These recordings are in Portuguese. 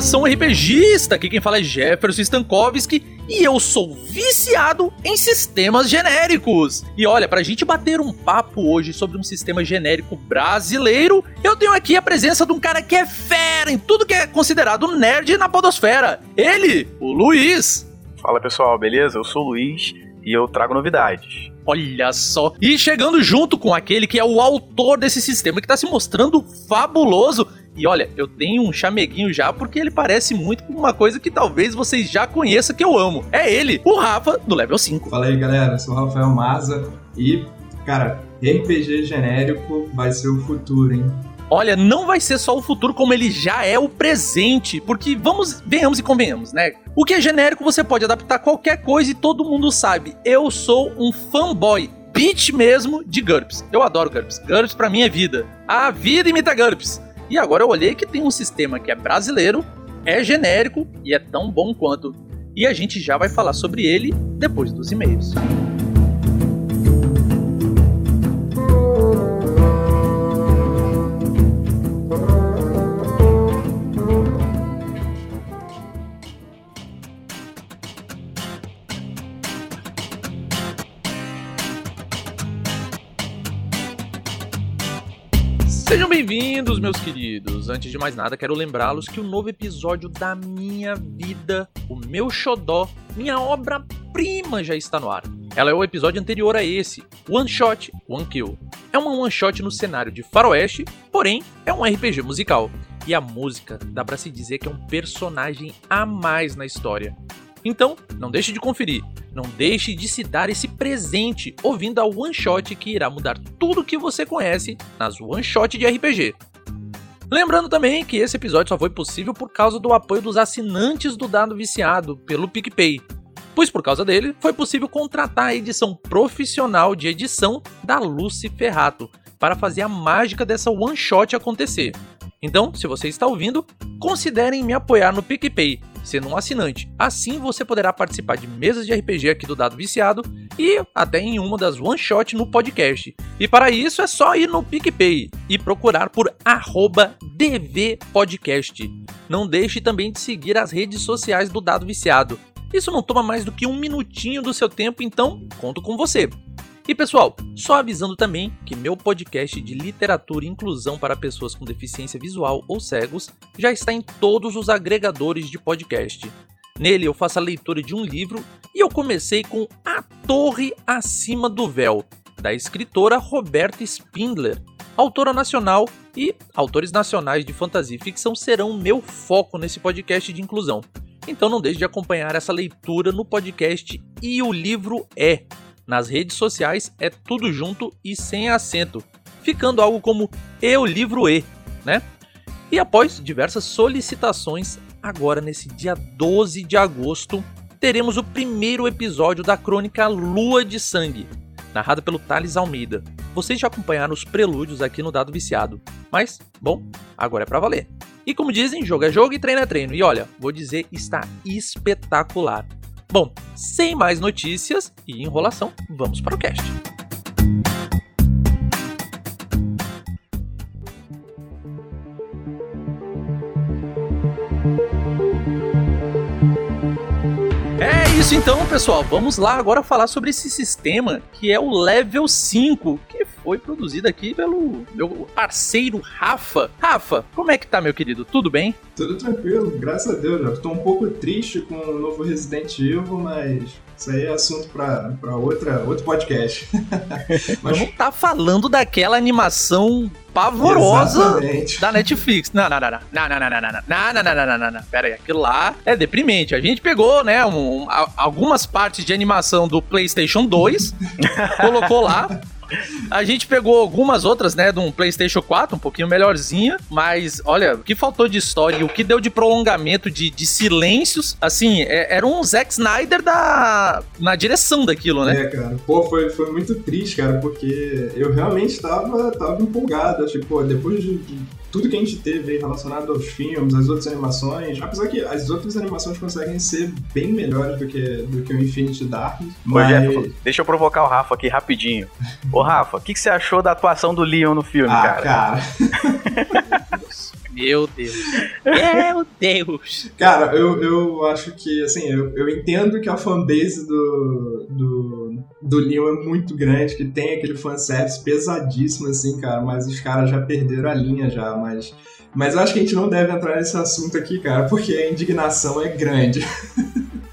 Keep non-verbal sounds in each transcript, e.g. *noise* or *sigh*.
nação RPGista. Aqui quem fala é Jefferson Stankowski e eu sou viciado em sistemas genéricos. E olha, pra gente bater um papo hoje sobre um sistema genérico brasileiro, eu tenho aqui a presença de um cara que é fera em tudo que é considerado nerd na podosfera. Ele, o Luiz. Fala pessoal, beleza? Eu sou o Luiz e eu trago novidades. Olha só. E chegando junto com aquele que é o autor desse sistema, que está se mostrando fabuloso. E olha, eu tenho um chameguinho já porque ele parece muito com uma coisa que talvez vocês já conheçam que eu amo. É ele, o Rafa, do level 5. Fala aí, galera. Eu sou o Rafael Maza e, cara, RPG genérico vai ser o futuro, hein? Olha, não vai ser só o futuro como ele já é o presente, porque vamos, venhamos e convenhamos, né? O que é genérico você pode adaptar qualquer coisa e todo mundo sabe. Eu sou um fanboy, bitch mesmo de GURPS. Eu adoro GURPS. GURPS pra mim é vida. A vida imita GURPS. E agora eu olhei que tem um sistema que é brasileiro, é genérico e é tão bom quanto. E a gente já vai falar sobre ele depois dos e-mails. Sejam bem-vindos, meus queridos. Antes de mais nada, quero lembrá-los que o novo episódio da minha vida, o meu xodó, minha obra-prima já está no ar. Ela é o episódio anterior a esse, One Shot, One Kill. É uma one shot no cenário de faroeste, porém é um RPG musical. E a música dá pra se dizer que é um personagem a mais na história. Então, não deixe de conferir. Não deixe de se dar esse presente ouvindo a One Shot que irá mudar tudo que você conhece nas One Shot de RPG. Lembrando também que esse episódio só foi possível por causa do apoio dos assinantes do Dado Viciado pelo PicPay. Pois por causa dele, foi possível contratar a edição profissional de edição da Lucy Ferrato para fazer a mágica dessa one shot acontecer. Então, se você está ouvindo, considerem me apoiar no PicPay, sendo um assinante. Assim você poderá participar de mesas de RPG aqui do Dado Viciado e até em uma das one shot no podcast. E para isso é só ir no PicPay e procurar por @dvpodcast. Não deixe também de seguir as redes sociais do Dado Viciado. Isso não toma mais do que um minutinho do seu tempo, então conto com você. E pessoal, só avisando também que meu podcast de literatura e inclusão para pessoas com deficiência visual ou cegos já está em todos os agregadores de podcast. Nele eu faço a leitura de um livro e eu comecei com A Torre Acima do Véu, da escritora Roberta Spindler, autora nacional e autores nacionais de fantasia e ficção serão meu foco nesse podcast de inclusão. Então não deixe de acompanhar essa leitura no podcast E o Livro É, nas redes sociais é tudo junto e sem acento, ficando algo como Eu Livro E, né? E após diversas solicitações, agora nesse dia 12 de agosto, teremos o primeiro episódio da crônica Lua de Sangue, narrada pelo Thales Almeida. Vocês já acompanharam os prelúdios aqui no Dado Viciado, mas, bom, agora é pra valer. E como dizem, jogo é jogo e treino é treino. E olha, vou dizer, está espetacular. Bom, sem mais notícias e enrolação, vamos para o cast. É isso então, pessoal. Vamos lá agora falar sobre esse sistema que é o Level 5, que foi produzido aqui pelo meu parceiro Rafa. Rafa, como é que tá, meu querido? Tudo bem? Tudo tranquilo, graças a Deus. Eu tô um pouco triste com o novo Resident Evil, mas isso aí é assunto pra, pra outra, outro podcast. *laughs* mas não tá falando daquela animação pavorosa Exatamente. da Netflix. Não, não, não, não. Não, não, não, não, não, não, não, não, não, não, não, não. Pera aí, aquilo lá é deprimente. A gente pegou, né, um, algumas partes de animação do PlayStation 2, *laughs* colocou lá. *laughs* A gente pegou algumas outras, né, de um PlayStation 4, um pouquinho melhorzinha, mas olha, o que faltou de história e o que deu de prolongamento de, de silêncios, assim, é, era um Zack Snyder da, na direção daquilo, né? É, cara. Pô, foi, foi muito triste, cara, porque eu realmente tava, tava empolgado. Tipo, depois de, de tudo que a gente teve relacionado aos filmes, às outras animações, apesar que as outras animações conseguem ser bem melhores do que, do que o Infinity Darkness, mas... Jeff, deixa eu provocar o Rafa aqui rapidinho. Ô Rafa, o que, que, você achou da atuação do Leon no filme, ah, cara? cara... *laughs* Meu Deus. Meu Deus. Cara, eu, eu acho que, assim, eu, eu entendo que a fanbase do, do, do Leon é muito grande, que tem aquele fanservice pesadíssimo, assim, cara, mas os caras já perderam a linha já, mas... Mas eu acho que a gente não deve entrar nesse assunto aqui, cara, porque a indignação é grande.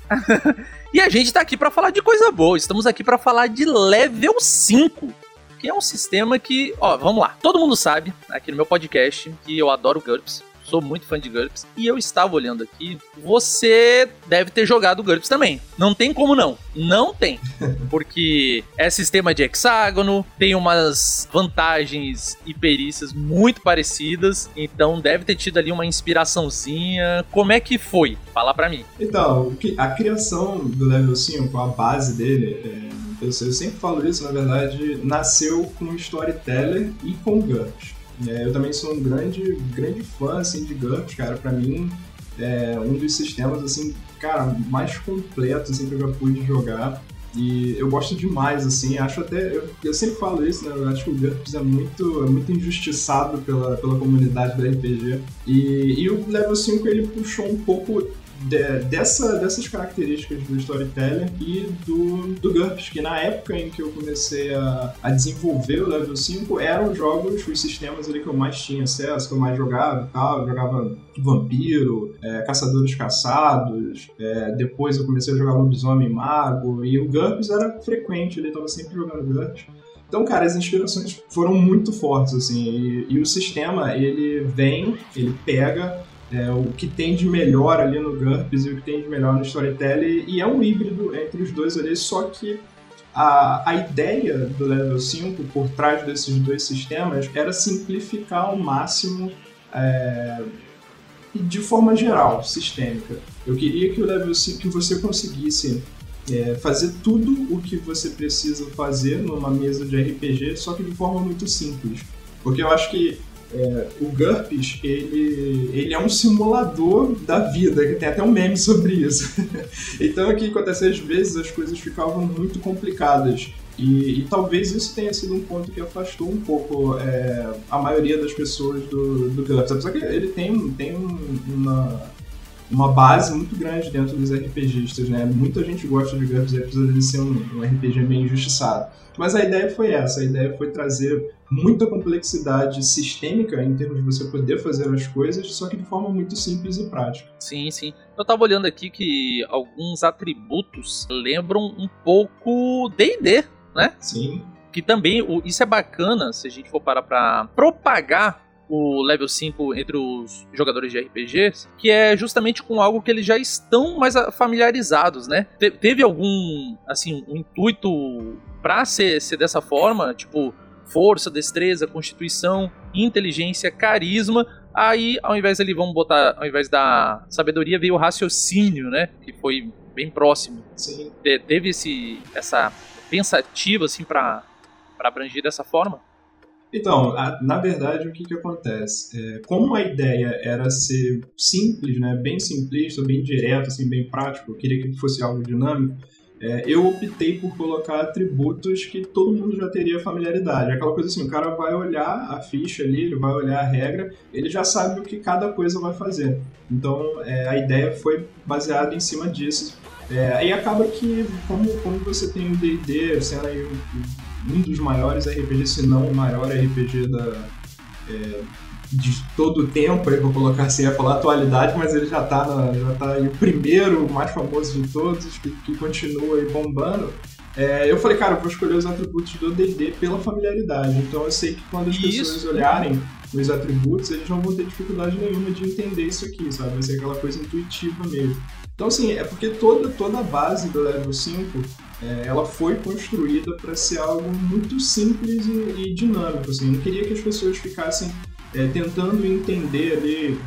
*laughs* e a gente tá aqui para falar de coisa boa. Estamos aqui para falar de level 5 que é um sistema que, ó, vamos lá. Todo mundo sabe, aqui no meu podcast, que eu adoro GURPS. Sou muito fã de GURPS. E eu estava olhando aqui. Você deve ter jogado GURPS também. Não tem como não. Não tem. *laughs* Porque é sistema de hexágono, tem umas vantagens e perícias muito parecidas. Então deve ter tido ali uma inspiraçãozinha. Como é que foi? Fala pra mim. Então, a criação do level 5, a base dele, é eu, sempre falo isso, na verdade, nasceu com Storyteller e com GURPS. É, eu também sou um grande, grande fã assim, de GURPS, cara. Pra mim, é um dos sistemas assim, cara, mais completos assim, que eu já pude jogar. E eu gosto demais, assim, acho até. Eu, eu sempre falo isso, né? Eu acho que o GURPS é muito, é muito injustiçado pela, pela comunidade do RPG. E, e o level 5 ele puxou um pouco de, dessa, dessas características do storytelling e do, do GURPS, que na época em que eu comecei a, a desenvolver o level 5 eram os jogos, os sistemas ali que eu mais tinha acesso, que eu mais jogava e tal. Eu jogava Vampiro, é, Caçadores Caçados, é, depois eu comecei a jogar Lobisomem Mago, e o GURPS era frequente, ele estava sempre jogando GURPS. Então, cara, as inspirações foram muito fortes, assim, e, e o sistema, ele vem, ele pega é, o que tem de melhor ali no GURPS e o que tem de melhor no Storytelling, e é um híbrido entre os dois ali, só que a, a ideia do Level 5 por trás desses dois sistemas era simplificar ao máximo é, de forma geral, sistêmica. Eu queria que o Level 5 que você conseguisse é, fazer tudo o que você precisa fazer numa mesa de RPG, só que de forma muito simples. Porque eu acho que é, o GURPS, ele, ele é um simulador da vida, que tem até um meme sobre isso. *laughs* então, o que acontece às vezes, as coisas ficavam muito complicadas. E, e, talvez isso tenha sido um ponto que afastou um pouco é, a maioria das pessoas do, do GURPS. Apesar que ele tem, tem uma, uma base muito grande dentro dos RPGistas, né? Muita gente gosta de GURPS, apesar de ser um, um RPG meio injustiçado. Mas a ideia foi essa, a ideia foi trazer muita complexidade sistêmica em termos de você poder fazer as coisas, só que de forma muito simples e prática. Sim, sim. Eu tava olhando aqui que alguns atributos lembram um pouco D&D, né? Sim. Que também, isso é bacana se a gente for parar pra propagar o level 5 entre os jogadores de RPGs, que é justamente com algo que eles já estão mais familiarizados, né? Te teve algum, assim, um intuito pra ser, ser dessa forma, tipo, força, destreza, constituição, inteligência, carisma. Aí, ao invés ali, vamos botar, ao invés da sabedoria, veio o raciocínio, né? Que foi bem próximo. Sim. Te, teve esse, essa pensativa, assim, para abranger dessa forma? Então, a, na verdade, o que, que acontece? É, como a ideia era ser simples, né, bem simplista, bem direto, assim, bem prático, eu queria que fosse algo dinâmico, é, eu optei por colocar atributos que todo mundo já teria familiaridade. Aquela coisa assim, o cara vai olhar a ficha ali, ele vai olhar a regra, ele já sabe o que cada coisa vai fazer. Então é, a ideia foi baseada em cima disso. É, aí acaba que, como, como você tem o D&D sendo aí um, dos maiores RPGs, se não o maior RPG da, é, de todo o tempo, aí vou colocar assim, ia falar atualidade, mas ele já tá, na, já tá aí o primeiro, o mais famoso de todos, que, que continua aí bombando. É, eu falei, cara, eu vou escolher os atributos do D&D pela familiaridade. Então eu sei que quando as isso. pessoas olharem os atributos, eles não vão ter dificuldade nenhuma de entender isso aqui, sabe? Vai ser aquela coisa intuitiva mesmo. Então, assim, é porque toda, toda a base do level 5 é, ela foi construída para ser algo muito simples e, e dinâmico. Assim. Eu não queria que as pessoas ficassem é, tentando entender ali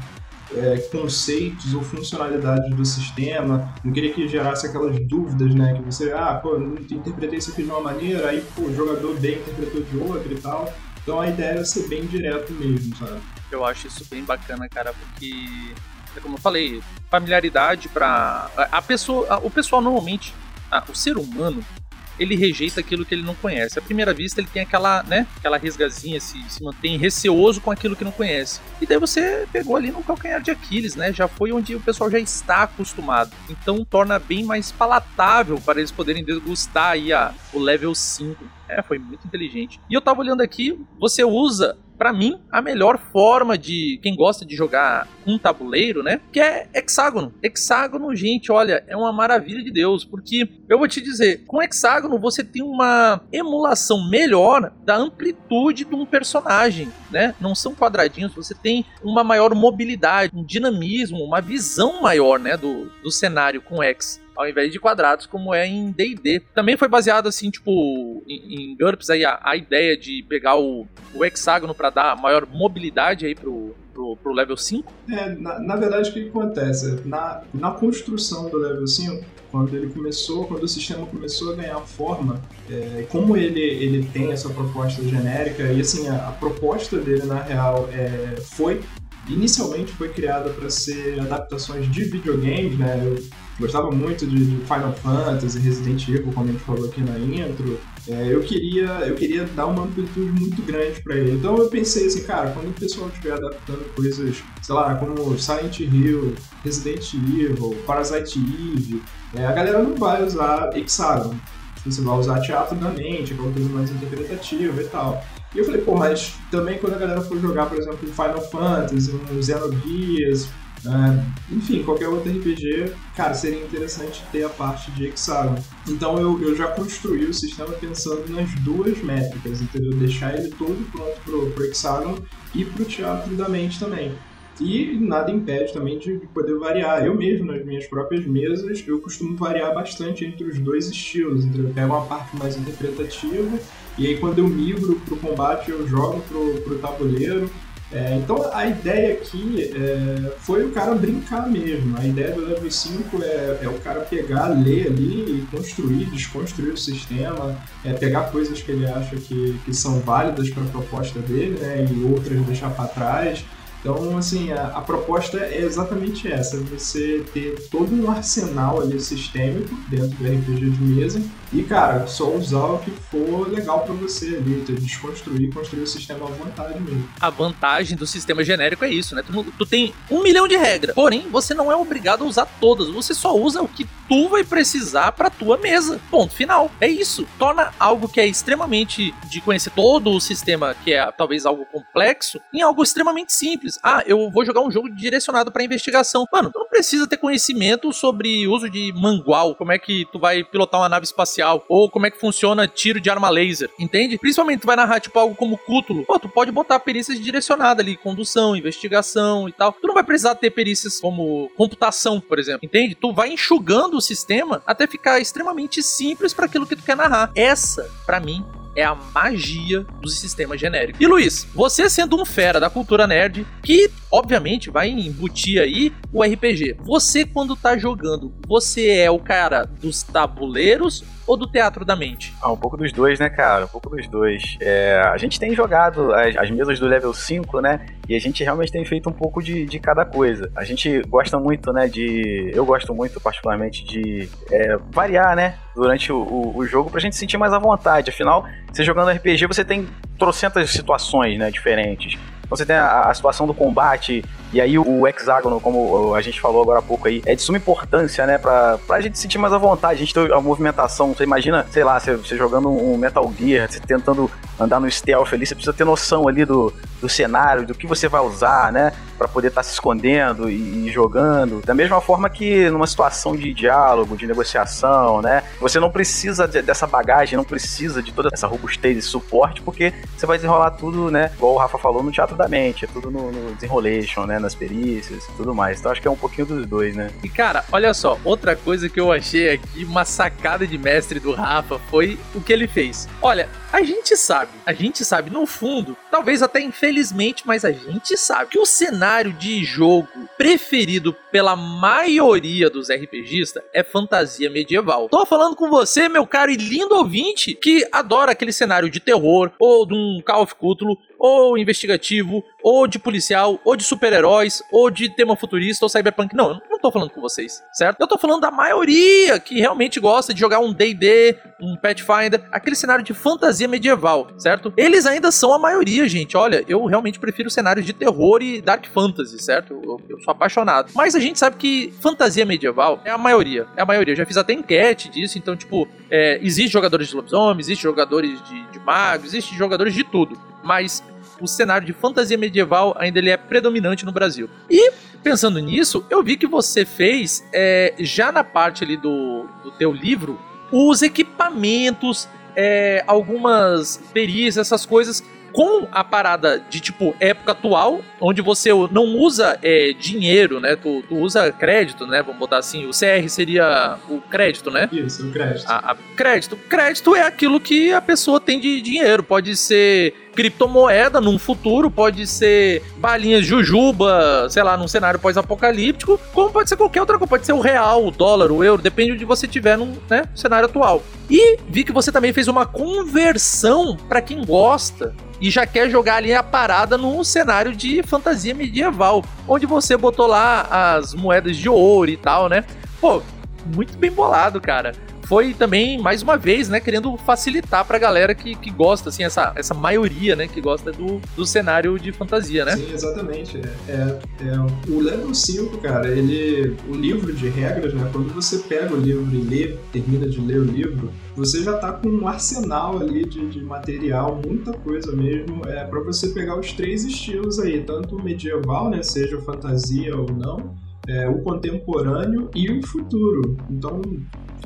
é, conceitos ou funcionalidades do sistema, não queria que gerasse aquelas dúvidas, né? Que você, ah, pô, interpretei isso aqui de uma maneira, aí pô, o jogador bem interpretou de outra e tal. Então a ideia é ser bem direto mesmo, sabe? Eu acho isso bem bacana, cara, porque é como eu falei, familiaridade para a pessoa, o pessoal normalmente, o ser humano, ele rejeita aquilo que ele não conhece. À primeira vista, ele tem aquela, né, aquela resgazinha, se, se mantém receoso com aquilo que não conhece. E daí você pegou ali no calcanhar de Aquiles, né? Já foi onde o pessoal já está acostumado. Então torna bem mais palatável para eles poderem degustar aí a, o level 5. É, foi muito inteligente. E eu tava olhando aqui, você usa para mim, a melhor forma de quem gosta de jogar um tabuleiro, né? Que é hexágono. Hexágono, gente, olha, é uma maravilha de Deus, porque eu vou te dizer, com hexágono você tem uma emulação melhor da amplitude de um personagem, né? Não são quadradinhos, você tem uma maior mobilidade, um dinamismo, uma visão maior, né, do, do cenário com hex ao invés de quadrados, como é em D&D. Também foi baseado, assim, tipo, em, em GURPS, aí, a, a ideia de pegar o, o hexágono para dar maior mobilidade aí pro, pro, pro level 5? É, na, na verdade, o que, acontece? Na, na construção do level 5, quando ele começou, quando o sistema começou a ganhar forma, é, como ele, ele tem essa proposta genérica, e assim, a, a proposta dele, na real, é, foi inicialmente foi criada para ser adaptações de videogames, né? Gostava muito de, Final Fantasy, Resident Evil, como a gente falou aqui na intro. É, eu, queria, eu queria dar uma amplitude muito grande para ele. Então eu pensei assim, cara, quando o pessoal estiver adaptando coisas, sei lá, como Silent Hill, Resident Evil, Parasite Eve, é, a galera não vai usar hexágono. Você vai usar teatro da mente, aquela coisa mais interpretativa e tal. E eu falei, pô, mas também quando a galera for jogar, por exemplo, Final Fantasy, um Xenogears, Uh, enfim, qualquer outro RPG, cara, seria interessante ter a parte de hexágono. Então eu, eu já construí o sistema pensando nas duas métricas, entendeu? Deixar ele todo pronto pro, pro hexágono e pro teatro da mente também. E nada impede também de, de, poder variar. Eu mesmo, nas minhas próprias mesas, eu costumo variar bastante entre os dois estilos. Eu pego uma parte mais interpretativa e aí quando eu migro pro combate eu jogo pro, pro tabuleiro é, então a ideia aqui é, foi o cara brincar mesmo. A ideia do level 5 é, é, o cara pegar, ler ali e construir, desconstruir o sistema, é, pegar coisas que ele acha que, que são válidas para a proposta dele né, e outras deixar para trás. Então, assim, a, a, proposta é exatamente essa: você ter todo um arsenal ali sistêmico dentro do RPG de mesa e, cara, só usar o que for legal para você ali, desconstruir, construir o sistema à vontade mesmo. A vantagem do sistema genérico é isso, né? Tu, tu tem um milhão de regras, porém, você não é obrigado a usar todas, você só usa o que tu vai precisar para tua mesa. Ponto final. É isso. Torna algo que é extremamente de conhecer todo o sistema, que é talvez algo complexo, em algo extremamente simples. Ah, eu vou jogar um jogo direcionado para investigação. Mano, tu não precisa ter conhecimento sobre uso de mangual, como é que tu vai pilotar uma nave espacial, ou como é que funciona tiro de arma laser, entende? Principalmente tu vai narrar tipo algo como Cútulo. Pô, tu pode botar perícias direcionadas ali, condução, investigação e tal. Tu não vai precisar ter perícias como computação, por exemplo, entende? Tu vai enxugando o sistema até ficar extremamente simples para aquilo que tu quer narrar. Essa, para mim, é a magia do sistema genérico. E Luiz, você sendo um fera da cultura nerd, que obviamente vai embutir aí o RPG. Você quando tá jogando, você é o cara dos tabuleiros ou do teatro da mente? Ah, um pouco dos dois, né, cara? Um pouco dos dois. É, a gente tem jogado as, as, mesas do level 5, né? E a gente realmente tem feito um pouco de, de cada coisa. A gente gosta muito, né, de... Eu gosto muito, particularmente, de é, variar, né? Durante o, o, o jogo pra gente sentir mais à vontade. Afinal, você jogando RPG, você tem trocentas situações, né, diferentes. Você tem a, a situação do combate, e aí o hexágono, como a gente falou agora há pouco aí, é de suma importância, né? Pra, pra gente sentir mais à vontade, a gente ter a movimentação. Você imagina, sei lá, você, você jogando um Metal Gear, você tentando andar no stealth ali, você precisa ter noção ali do, do cenário, do que você vai usar, né? Pra poder estar tá se escondendo e, e, jogando. Da mesma forma que numa situação de diálogo, de negociação, né? Você não precisa de, dessa bagagem, não precisa de toda essa robustez e suporte, porque você vai desenrolar tudo, né? Igual o Rafa falou, no teatro da mente, é tudo no, no desenrolation, né? Nas perícias e tudo mais. Então acho que é um pouquinho dos dois, né? E cara, olha só, outra coisa que eu achei aqui, uma sacada de mestre do Rafa, foi o que ele fez. Olha, a gente sabe, a gente sabe, no fundo, talvez até infelizmente, mas a gente sabe que o cenário de jogo preferido pela maioria dos RPGistas é fantasia medieval. Tô falando com você, meu caro e lindo ouvinte, que adora aquele cenário de terror, ou de um Call of Cthulhu, ou investigativo, ou de policial, ou de super-heróis, ou de tema futurista, ou cyberpunk. Não, eu não tô falando com vocês, certo? Eu tô falando da maioria que realmente gosta de jogar um D&D, um Pathfinder, aquele cenário de fantasia medieval, certo? Eles ainda são a maioria, gente. Olha, eu realmente prefiro cenários de terror e dark fantasy, certo? Eu, eu sou apaixonado. Mas a gente sabe que fantasia medieval é a maioria. É a maioria. Eu já fiz até enquete disso, então, tipo, é, existe jogadores de lobisomem, existe jogadores de, de magos, existe jogadores de tudo. Mas o cenário de fantasia medieval ainda ele é predominante no Brasil. E pensando nisso, eu vi que você fez é, já na parte ali do, do teu livro os equipamentos, é, algumas perícias, essas coisas com a parada de tipo época atual, onde você não usa é, dinheiro, né? Tu, tu, usa crédito, né? Vamos botar assim, o CR seria o crédito, né? Isso, o crédito. A, a crédito. Crédito é aquilo que a pessoa tem de dinheiro. Pode ser criptomoeda num futuro, pode ser balinhas jujuba, sei lá, num cenário pós-apocalíptico, como pode ser qualquer outra coisa, pode ser o real, o dólar, o euro, depende de onde você tiver num né, cenário atual. E vi que você também fez uma conversão para quem gosta e já quer jogar ali a parada num cenário de fantasia medieval, onde você botou lá as moedas de ouro e tal, né? Pô, muito bem bolado, cara foi também, mais uma vez, né, querendo facilitar pra galera que, que gosta, assim, essa, essa maioria, né, que gosta do, do cenário de fantasia, né? Sim, exatamente. É, é, é, o level 5, cara, ele. O livro de regras, né? Quando você pega o livro e lê, termina de ler o livro, você já tá com um arsenal ali de, de material, muita coisa mesmo, é para você pegar os três estilos aí, tanto medieval, né? Seja fantasia ou não. É, o contemporâneo e o futuro. Então,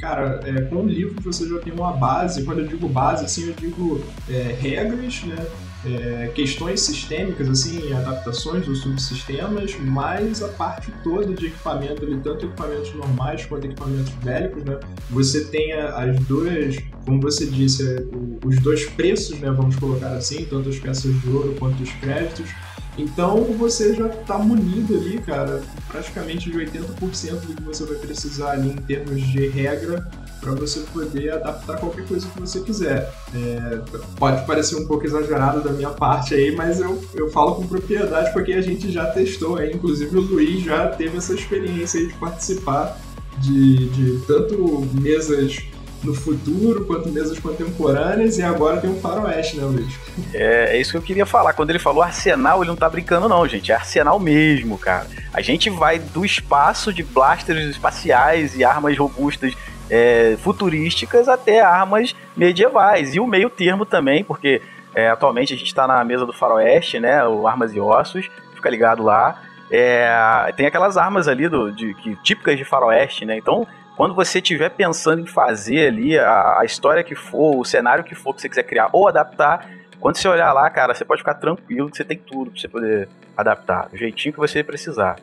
cara, é, com o livro você já tem uma base, quando eu digo base, assim, eu digo é, regras, né? É, questões sistêmicas, assim, adaptações dos subsistemas, mais a parte toda de equipamento, tanto equipamentos normais quanto equipamentos bélicos, né? Você tem as duas, como você disse, é, os dois preços, né? Vamos colocar assim, tanto as peças de ouro quanto os créditos. Então você já está munido ali, cara, praticamente de 80% do que você vai precisar ali em termos de regra para você poder adaptar qualquer coisa que você quiser. É, pode parecer um pouco exagerado da minha parte aí, mas eu, eu falo com propriedade porque a gente já testou aí, inclusive o Luiz já teve essa experiência aí de participar de, de tanto mesas no futuro, quanto mesas contemporâneas, e agora tem um faroeste, né, Luiz? É, é isso que eu queria falar. Quando ele falou arsenal, ele não tá brincando, não, gente. É arsenal mesmo, cara. A gente vai do espaço de blasters espaciais e armas robustas é, futurísticas até armas medievais. E o meio termo também, porque é, atualmente a gente está na mesa do faroeste, né? O Armas e Ossos, fica ligado lá. É, tem aquelas armas ali do, de, que, típicas de faroeste, né? Então quando você estiver pensando em fazer ali a, a, história que for, o cenário que for que você quiser criar ou adaptar, quando você olhar lá, cara, você pode ficar tranquilo que você tem tudo pra você poder adaptar, do jeitinho que você precisar.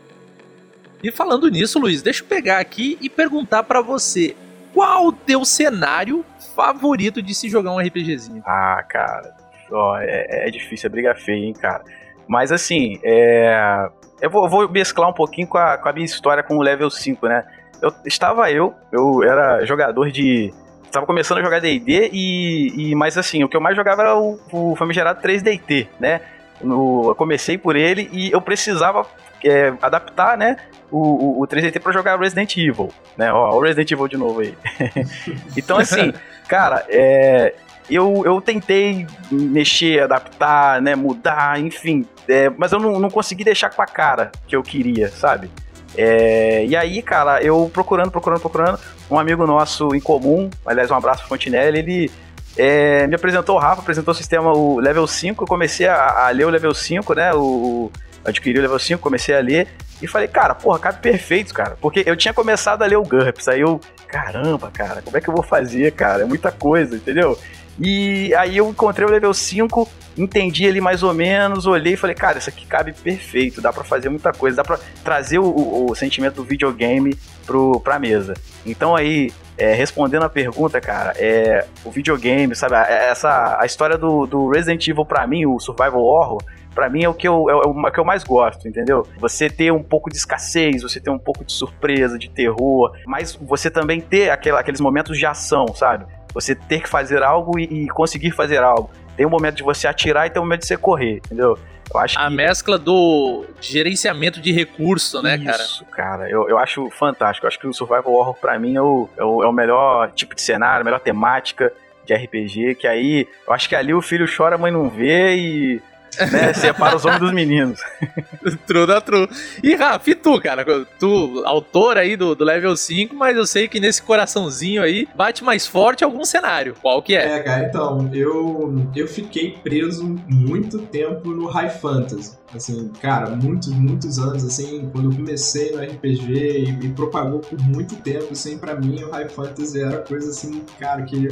E falando nisso, Luiz, deixa eu pegar aqui e perguntar para você, qual o teu cenário favorito de se jogar um RPGzinho? Ah, cara, ó, é, é difícil, é briga feia, hein, cara. Mas assim, é... eu, vou, eu vou mesclar um pouquinho com a, com a minha história com o level 5, né? Eu estava eu, eu era jogador de. Estava começando a jogar DD e, e. Mas assim, o que eu mais jogava era o, o famigerado 3DT, né? No, eu comecei por ele e eu precisava é, adaptar, né? O, o, o 3DT para jogar Resident Evil, né? Ó, o Resident Evil de novo aí. *laughs* então, assim, cara, é, eu, eu tentei mexer, adaptar, né? Mudar, enfim. É, mas eu não, não consegui deixar com a cara que eu queria, sabe? É, e aí, cara, eu procurando, procurando, procurando, um amigo nosso em comum, aliás, um abraço pro Fontinelli, ele é, me apresentou o Rafa, apresentou o sistema, o level 5, eu comecei a, a ler o level 5, né? O, adquiri o level 5, comecei a ler e falei, cara, porra, cabe perfeito, cara. Porque eu tinha começado a ler o GURPS, aí eu, caramba, cara, como é que eu vou fazer, cara? É muita coisa, entendeu? E aí eu encontrei o level 5, entendi ele mais ou menos, olhei e falei, cara, isso aqui cabe perfeito, dá para fazer muita coisa, dá para trazer o, o, o, sentimento do videogame pro, pra mesa. Então aí, é, respondendo a pergunta, cara, é, o videogame, sabe, essa, a história do, do Resident Evil pra mim, o Survival Horror, para mim é o que eu, é o é que eu mais gosto, entendeu? Você ter um pouco de escassez, você ter um pouco de surpresa, de terror, mas você também ter aquela, aqueles momentos de ação, sabe? Você ter que fazer algo e, e conseguir fazer algo. Tem um momento de você atirar e tem um momento de você correr, entendeu? Eu acho a que... mescla do gerenciamento de recurso, né, cara? Isso, cara. Eu, eu acho fantástico. Eu acho que o Survival Horror, pra mim, é o, é o, é o melhor tipo de cenário, a melhor temática de RPG, que aí, eu acho que ali o filho chora, a mãe não vê e né? Separa os homens dos meninos. *laughs* true da true. E Rafa, e tu, cara? Tu, autor aí do, do level 5, mas eu sei que nesse coraçãozinho aí bate mais forte algum cenário. Qual que é? É, cara, então, eu, eu fiquei preso muito tempo no High Fantasy. Assim, cara, muitos, muitos anos, assim, quando eu comecei no RPG e, e propagou por muito tempo, assim, pra mim o High Fantasy era coisa assim, cara, que,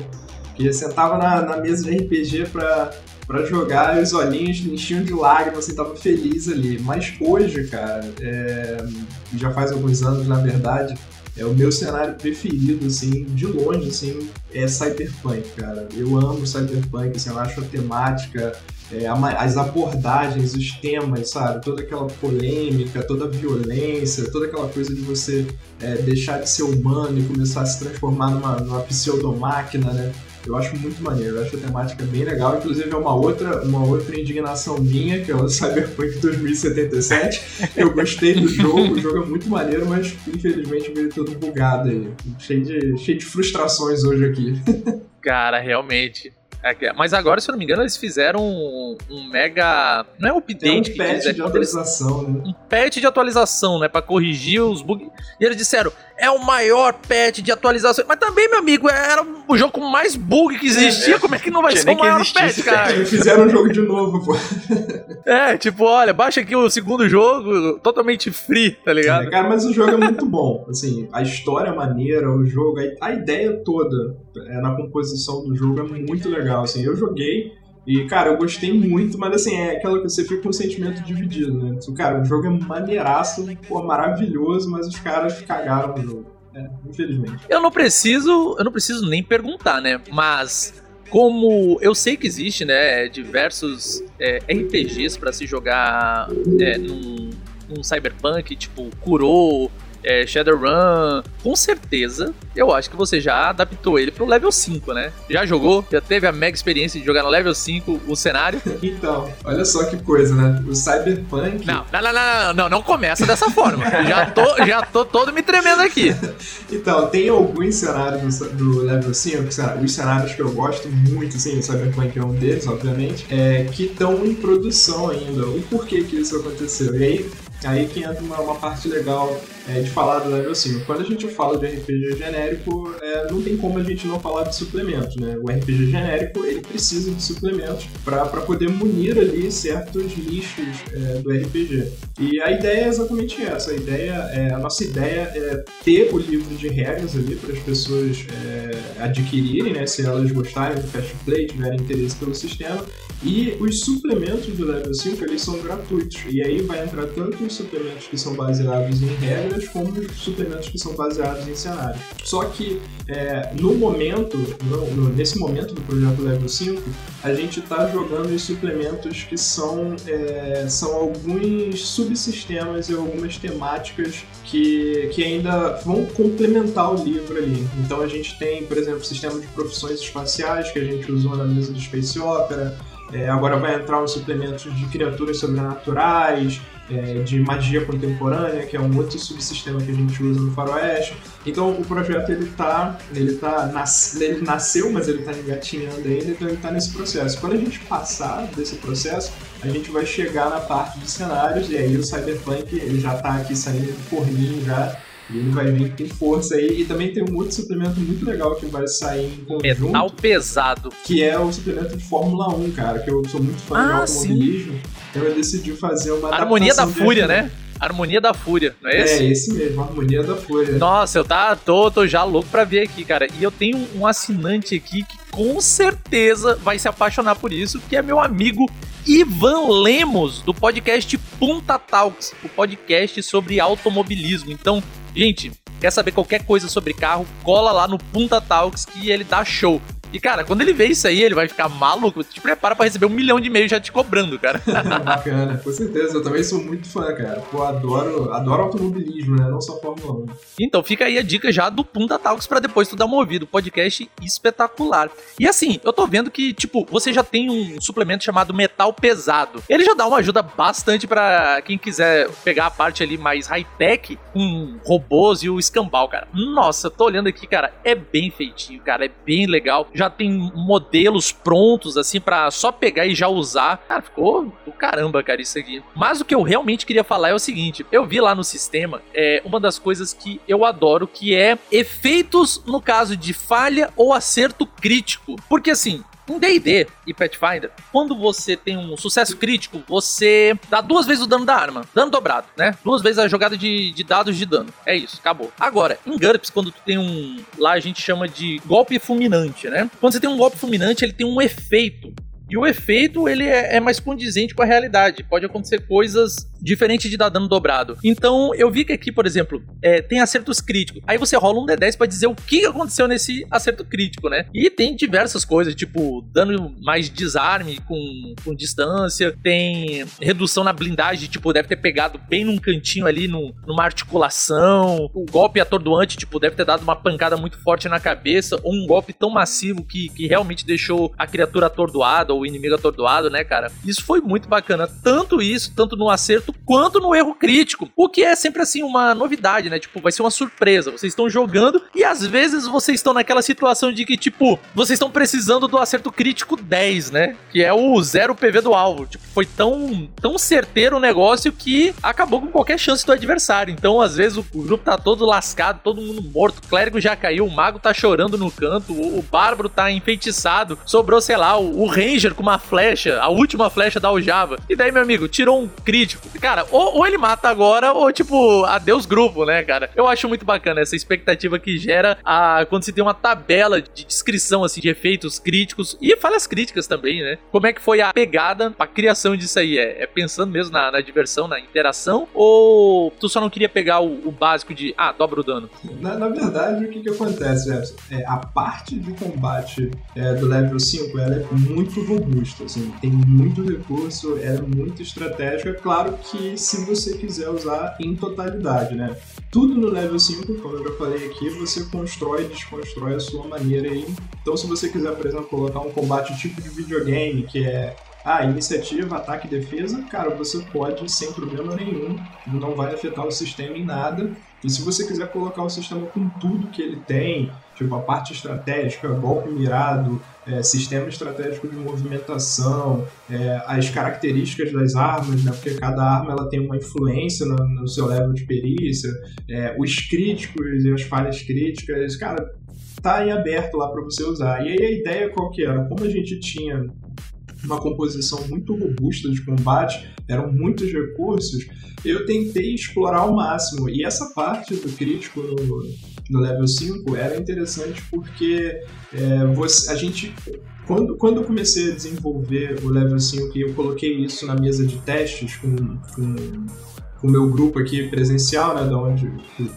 que eu sentava na, na mesa de RPG pra para jogar os olhinhos enchiam de lágrimas, assim, tava feliz ali. Mas hoje, cara, é... já faz alguns anos, na verdade, é o meu cenário preferido, assim, de longe, assim, é Cyberpunk, cara. Eu amo Cyberpunk, assim, eu acho a temática, é, as abordagens, os temas, sabe? Toda aquela polêmica, toda a violência, toda aquela coisa de você é, deixar de ser humano e começar a se transformar numa, numa pseudomáquina, né? Eu acho muito maneiro, eu acho a temática bem legal. Inclusive, é uma outra, uma outra indignação minha, que é o Cyberpunk 2077. Eu gostei do jogo, o jogo é muito maneiro, mas infelizmente veio todo bugado aí. Cheio de, cheio de frustrações hoje aqui. Cara, realmente. É, mas agora, se eu não me engano, eles fizeram um, um mega. Não é um update. É um patch diz, de atualização, né? Um patch de atualização, né? Pra corrigir os bugs. E eles disseram: é o maior patch de atualização. Mas também, meu amigo, era o jogo com mais bug que existia. É, Como é que não vai ser o maior patch, cara? *laughs* Eles fizeram um jogo de novo, pô. *laughs* É, tipo, olha, baixa aqui o segundo jogo, totalmente free, tá ligado? É, cara, mas o jogo é muito bom. Assim, a história é maneira, o jogo, a ideia toda é, na composição do jogo é muito legal. Assim, eu joguei. E, cara, eu gostei muito, mas assim, é aquela que você fica com um sentimento dividido, né? Tipo, cara, o jogo é maneiraço, pô, maravilhoso, mas os caras cagaram no jogo. É, infelizmente. Eu não preciso, eu não preciso nem perguntar, né? Mas como eu sei que existe, né, diversos é, RPGs para se jogar é, num, num cyberpunk, tipo Kuro, é, Shadowrun, com certeza, eu acho que você já adaptou ele pro level 5, né? Já jogou? Já teve a mega experiência de jogar no level 5 o cenário? *laughs* Então, olha só que coisa, né? O Cyberpunk. Não, não, não, não, não, não começa dessa forma. já, tô, já tô todo me tremendo aqui. *laughs* então, tem alguns cenários do, do level 5, os cenários que eu gosto muito, assim, o Cyberpunk é um deles, obviamente, é, que estão em produção ainda. O porquê que isso aconteceu. E aí, aí que entra uma, uma parte legal é, de falar do level 5. Quando a gente fala de RPG genérico, é, não tem como a gente não falar de suplementos, né? O RPG genérico, ele precisa de suplementos para poder munir ali certos nichos é, do RPG. E a ideia é exatamente essa. A ideia é, a nossa ideia é ter o livro de regras ali para as pessoas é, adquirirem, né? Se elas gostarem do Fast Play, tiverem interesse pelo sistema. E os suplementos do level 5, eles são gratuitos. E aí vai entrar tanto os suplementos que são baseados em regras, como os suplementos que são baseados em cenários. Só que é, no momento, no, no, nesse momento do projeto Level 5, a gente está jogando os suplementos que são, é, são alguns subsistemas e algumas temáticas que, que ainda vão complementar o livro ali. Então a gente tem, por exemplo, o sistema de profissões espaciais que a gente usou na mesa do Space Opera. É, agora vai entrar uns suplementos de criaturas sobrenaturais, é, de magia contemporânea, que é um outro subsistema que a gente usa no Faroeste. Então o projeto ele tá, ele tá nas, ele nasceu, mas ele está engatinhando ainda, então ele está nesse processo. Quando a gente passar desse processo, a gente vai chegar na parte de cenários e aí o Cyberpunk ele já está aqui saindo do forninho já ele vai vir com força aí. E também tem um outro suplemento muito legal que vai sair em conjunto. Metal pesado. Que é o suplemento de Fórmula 1, cara. Que eu sou muito fã ah, de automobilismo. Sim. Então eu decidi fazer uma Harmonia da Fúria, né? Harmonia da Fúria, não é esse? É, esse mesmo, Harmonia da Fúria. Nossa, eu tá, tô, tô já louco pra ver aqui, cara. E eu tenho um assinante aqui que com certeza vai se apaixonar por isso, que é meu amigo Ivan Lemos, do podcast Punta Talks, o podcast sobre automobilismo. Então, Gente, quer saber qualquer coisa sobre carro, cola lá no Punta Talks que ele dá show. E, cara, quando ele vê isso aí, ele vai ficar maluco. Te prepara pra receber um milhão de e-mails já te cobrando, cara. *laughs* Bacana, com certeza. Eu também sou muito fã, cara. Pô, adoro, adoro automobilismo, né? Não só Fórmula 1. Então fica aí a dica já do Punta Talks pra depois tu dar uma ouvida. Podcast espetacular. E assim, eu tô vendo que, tipo, você já tem um suplemento chamado Metal Pesado. Ele já dá uma ajuda bastante para quem quiser pegar a parte ali mais high-tech com robôs e o escambau, cara. Nossa, tô olhando aqui, cara, é bem feitinho, cara, é bem legal. Já tem modelos prontos, assim, para só pegar e já usar. Cara, ficou do caramba, cara, isso aqui. Mas o que eu realmente queria falar é o seguinte: eu vi lá no sistema é uma das coisas que eu adoro, que é efeitos no caso de falha ou acerto crítico. Porque assim, em D&D e Pathfinder, quando você tem um sucesso crítico, você dá duas vezes o dano da arma. Dano dobrado, né? Duas vezes a jogada de, de dados de dano. É isso, acabou. Agora, em GURPS, quando tu tem um... Lá a gente chama de golpe fulminante, né? Quando você tem um golpe fulminante, ele tem um efeito e o efeito, ele é, é, mais condizente com a realidade. Pode acontecer coisas diferentes de dar dano dobrado. Então, eu vi que aqui, por exemplo, é, tem acertos críticos. Aí você rola um D10 para dizer o que aconteceu nesse acerto crítico, né? E tem diversas coisas, tipo dano mais desarme com, com distância, tem redução na blindagem, tipo, deve ter pegado bem num cantinho ali, num, numa articulação. O golpe atordoante, tipo, deve ter dado uma pancada muito forte na cabeça, ou um golpe tão massivo que, que realmente deixou a criatura atordoada o inimigo atordoado, né, cara? Isso foi muito bacana. Tanto isso, tanto no acerto quanto no erro crítico. O que é sempre assim uma novidade, né? Tipo, vai ser uma surpresa. Vocês estão jogando e às vezes vocês estão naquela situação de que, tipo, vocês estão precisando do acerto crítico 10, né? Que é o zero PV do alvo. Tipo, foi tão, tão certeiro o negócio que acabou com qualquer chance do adversário. Então, às vezes, o, grupo tá todo lascado, todo mundo morto, o clérigo já caiu, o mago tá chorando no canto, o, o bárbaro tá enfeitiçado, sobrou, sei lá, o, o ranger Com uma flecha, a última flecha da aljava. E daí, meu amigo, tirou um crítico. Cara, ou, ou ele mata agora, ou tipo, adeus grupo, né, cara? Eu acho muito bacana essa expectativa que gera a, quando se tem uma tabela de descrição, assim, de efeitos críticos e falhas críticas também, né? Como é que foi a pegada, a criação disso aí? É, é pensando mesmo na, na, diversão, na interação? Ou tu só não queria pegar o, o básico de, ah, dobra o dano? Na, na verdade, o que que acontece, Jefferson? É, a parte de combate é, do level 5, ela é muito robusto, assim, tem muito recurso, é muito estratégico. É claro que se você quiser usar em totalidade, né? Tudo no level 5, como eu já falei aqui, você constrói e desconstrói a sua maneira aí. Então, se você quiser, por exemplo, colocar um combate tipo de videogame, que é ah, iniciativa, ataque e defesa, cara, você pode sem problema nenhum, não vai afetar o sistema em nada. E se você quiser colocar o sistema com tudo que ele tem, tipo a parte estratégica, golpe mirado, é, sistema estratégico de movimentação, é, as características das armas, né, porque cada arma ela tem uma influência no, no seu level de perícia, é, os críticos e as falhas críticas, cara, tá em aberto lá para você usar. E aí a ideia qual que era? Como a gente tinha uma composição muito robusta de combate, eram muitos recursos, eu tentei explorar ao máximo. E essa parte do crítico no, level 5 era interessante porque é, você, a gente. Quando, quando eu comecei a desenvolver o level 5 e eu coloquei isso na mesa de testes com, o meu grupo aqui presencial, né, da onde,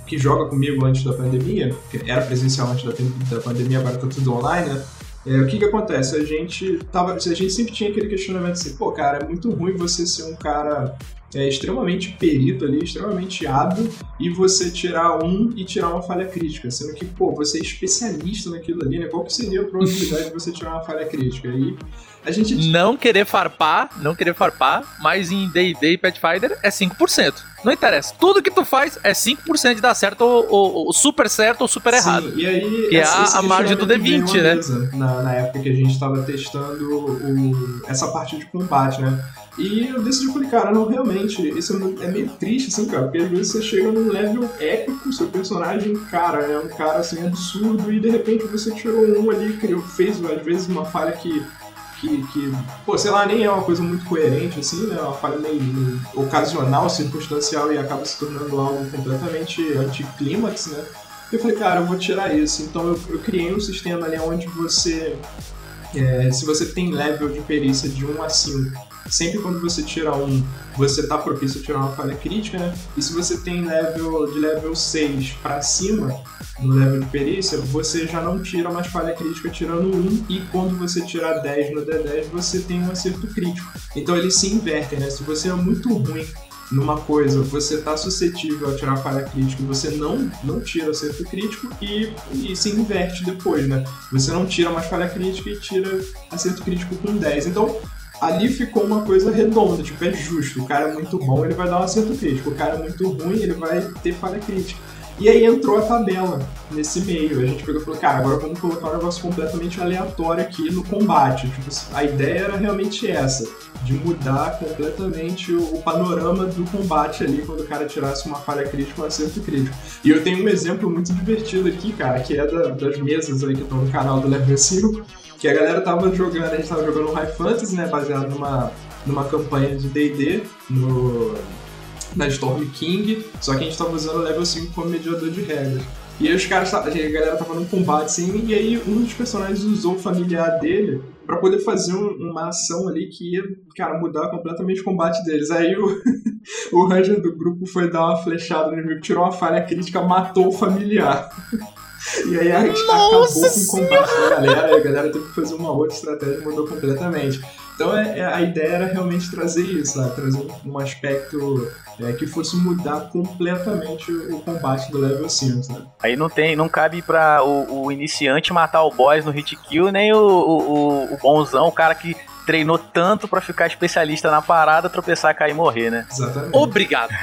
que joga comigo antes da pandemia, que era presencial antes da, da pandemia, agora tá tudo online, né, é, o que que acontece? A gente tava, a gente sempre tinha aquele questionamento assim, pô, cara, é muito ruim você ser um cara é, extremamente perito ali, extremamente hábil, e você tirar um e tirar uma falha crítica, sendo que, pô, você é especialista naquilo ali, né? Qual que seria a probabilidade de você tirar uma falha crítica? E a gente... Não querer farpar, não querer farpar, mas em D&D e Pathfinder é 5%. Não interessa. Tudo que tu faz é 5% de dar certo ou, ou, ou, super certo ou super errado. Sim, e aí, que é a, a margem do D20, né? Na, na, época que a gente estava testando o, essa parte de combate, né? E eu decidi, falei, cara, não, realmente, isso é meio triste, assim, cara, porque às vezes você chega num level épico, seu personagem, cara, é um cara, assim, absurdo, e de repente você tirou um ali, criou, fez, às vezes, uma falha que que, que, pô, sei lá, nem é uma coisa muito coerente, assim, né? Uma falha meio, ocasional, circunstancial e acaba se tornando algo completamente anticlímax, né? Eu falei, cara, eu vou tirar isso. Então eu, eu criei um sistema ali onde você, é, se você tem level de perícia de 1 a 5 sempre quando você tira um, você tá propício a tirar uma falha crítica, né? E se você tem level de level 6 para cima, no level de perícia, você já não tira mais falha crítica tirando 1, e quando você tirar 10 no D10, você tem um acerto crítico. Então eles se invertem, né? Se você é muito ruim numa coisa, você está suscetível a tirar falha crítica você não, não tira acerto crítico e, e se inverte depois, né? Você não tira mais falha crítica e tira acerto crítico com 10. Então, ali ficou uma coisa redonda, tipo, é justo. O cara é muito bom, ele vai dar um acerto crítico. O cara é muito ruim, ele vai ter falha crítica. E aí entrou a tabela nesse meio. A gente pegou e falou, cara, agora vamos colocar um negócio completamente aleatório aqui no combate. Tipo, a ideia era realmente essa, de mudar completamente o, panorama do combate ali quando o cara tirasse uma falha crítica um acerto crítico. E eu tenho um exemplo muito divertido aqui, cara, que é da, das mesas aí que estão no canal do Level 5, que a galera tava jogando, a gente tava jogando High Fantasy, né, baseado numa, numa campanha de D&D no na Storm King, só que a gente tava usando o level 5 como mediador de regras. E aí os caras, a galera tava num combate assim, e aí um dos personagens usou o familiar dele para poder fazer um, uma ação ali que ia, cara, mudar completamente o combate deles. Aí o, *laughs* o Ranger do grupo foi dar uma flechada no inimigo, tirou uma falha crítica, matou o familiar. E aí a gente Nossa acabou com o combate da galera, e a galera teve que fazer uma outra estratégia e mudou completamente. Então é, é, a ideia era realmente trazer isso, sabe? trazer um, aspecto é, que fosse mudar completamente o, o, combate do level 5. Sabe? Aí não tem, não cabe para o, o, iniciante matar o boss no hit kill, nem o, o, o bonzão, o cara que treinou tanto para ficar especialista na parada, tropeçar, cair e morrer, né? Exatamente. Obrigado.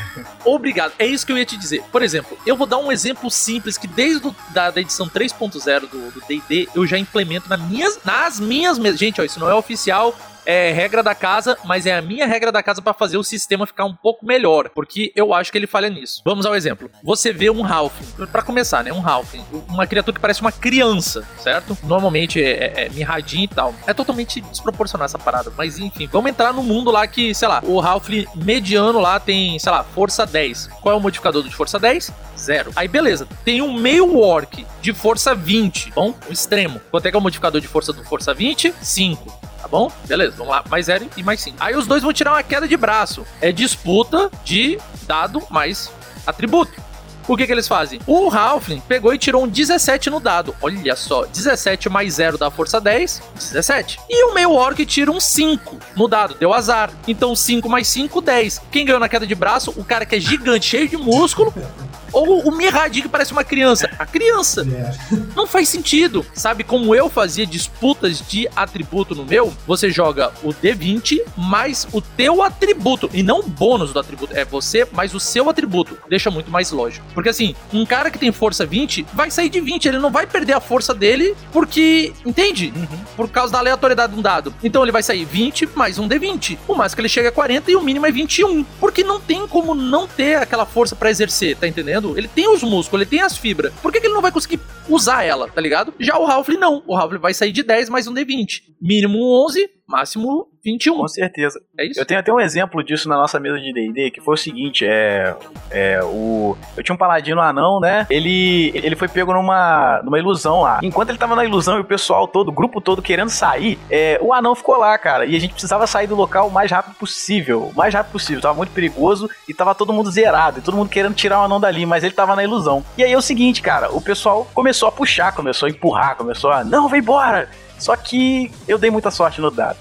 Obrigado. É isso que eu ia te dizer. Por exemplo, eu vou dar um exemplo simples que desde do, da, da edição 3.0 do D&D eu já implemento nas minhas, nas minhas mesas. Gente, ó, isso não é oficial, é regra da casa, mas é a minha regra da casa para fazer o sistema ficar um pouco melhor, porque eu acho que ele falha nisso. Vamos ao exemplo. Você vê um Halfling, para começar, né? Um Halfling, uma criatura que parece uma criança, certo? Normalmente é, é, é mirradinho e tal. É totalmente desproporcional essa parada, mas enfim. Vamos entrar no mundo lá que, sei lá, o Halfling mediano lá tem, sei lá, força 10. Qual é o modificador de força 10? Zero. Aí beleza, tem um meio orc de força 20, bom? O extremo. Quanto é que é o modificador de força do força 20? 5. Tá bom? Beleza, vamos lá. Mais zero e mais 5. Aí os dois vão tirar uma queda de braço. É disputa de dado mais atributo. O que, que eles fazem? O Halfling pegou e tirou um 17 no dado. Olha só, 17 mais 0 dá força 10, 17. E o meio orc tira um 5 no dado, deu azar. Então 5 mais 5, 10. Quem ganhou na queda de braço? O cara que é gigante, cheio de músculo, ou o mirradinho que parece uma criança. A criança. É. Não faz sentido. Sabe como eu fazia disputas de atributo no meu? Você joga o D20 mais o teu atributo. E não o bônus do atributo. É você mais o seu atributo. Deixa muito mais lógico. Porque assim, um cara que tem força 20 vai sair de 20. Ele não vai perder a força dele porque. Entende? Uhum. Por causa da aleatoriedade de um dado. Então ele vai sair 20 mais um D20. O mais que ele chega a 40 e o mínimo é 21. Porque não tem como não ter aquela força para exercer, tá entendendo? Ele tem os músculos, ele tem as fibras. Por que, que ele não vai conseguir usar ela, tá ligado? Já o Ralph não. O Ralph vai sair de 10 mais um D20. Mínimo 11, máximo 21. Com certeza. É isso? Eu tenho até um exemplo disso na nossa mesa de D&D, que foi o seguinte, é, é o eu tinha um paladino anão, né? Ele ele foi pego numa numa ilusão lá. Enquanto ele tava na ilusão e o pessoal todo, o grupo todo querendo sair, é, o anão ficou lá, cara, e a gente precisava sair do local o mais rápido possível, o mais rápido possível. Tava muito perigoso e tava todo mundo zerado, e todo mundo querendo tirar o anão dali, mas ele tava na ilusão. E aí é o seguinte, cara, o pessoal começou a puxar, começou a empurrar, começou a, não, vem embora. Só que eu dei muita sorte no dado.